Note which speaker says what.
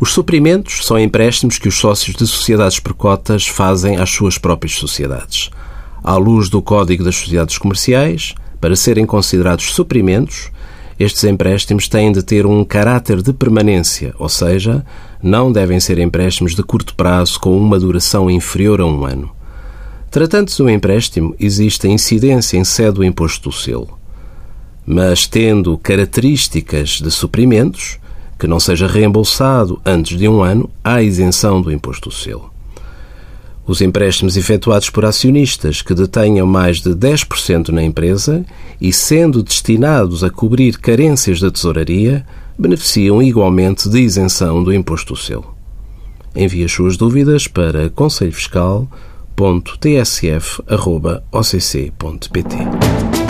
Speaker 1: Os suprimentos são empréstimos que os sócios de sociedades por cotas fazem às suas próprias sociedades. À luz do Código das Sociedades Comerciais, para serem considerados suprimentos, estes empréstimos têm de ter um caráter de permanência, ou seja, não devem ser empréstimos de curto prazo com uma duração inferior a um ano. Tratando-se de um empréstimo, existe a incidência em sede do imposto do selo. Mas tendo características de suprimentos, que não seja reembolsado antes de um ano, há isenção do imposto do selo. Os empréstimos efetuados por acionistas que detenham mais de 10% na empresa e sendo destinados a cobrir carências da tesouraria, beneficiam igualmente de isenção do imposto do selo. Envie as suas dúvidas para conselhofiscal.tsf.occ.pt.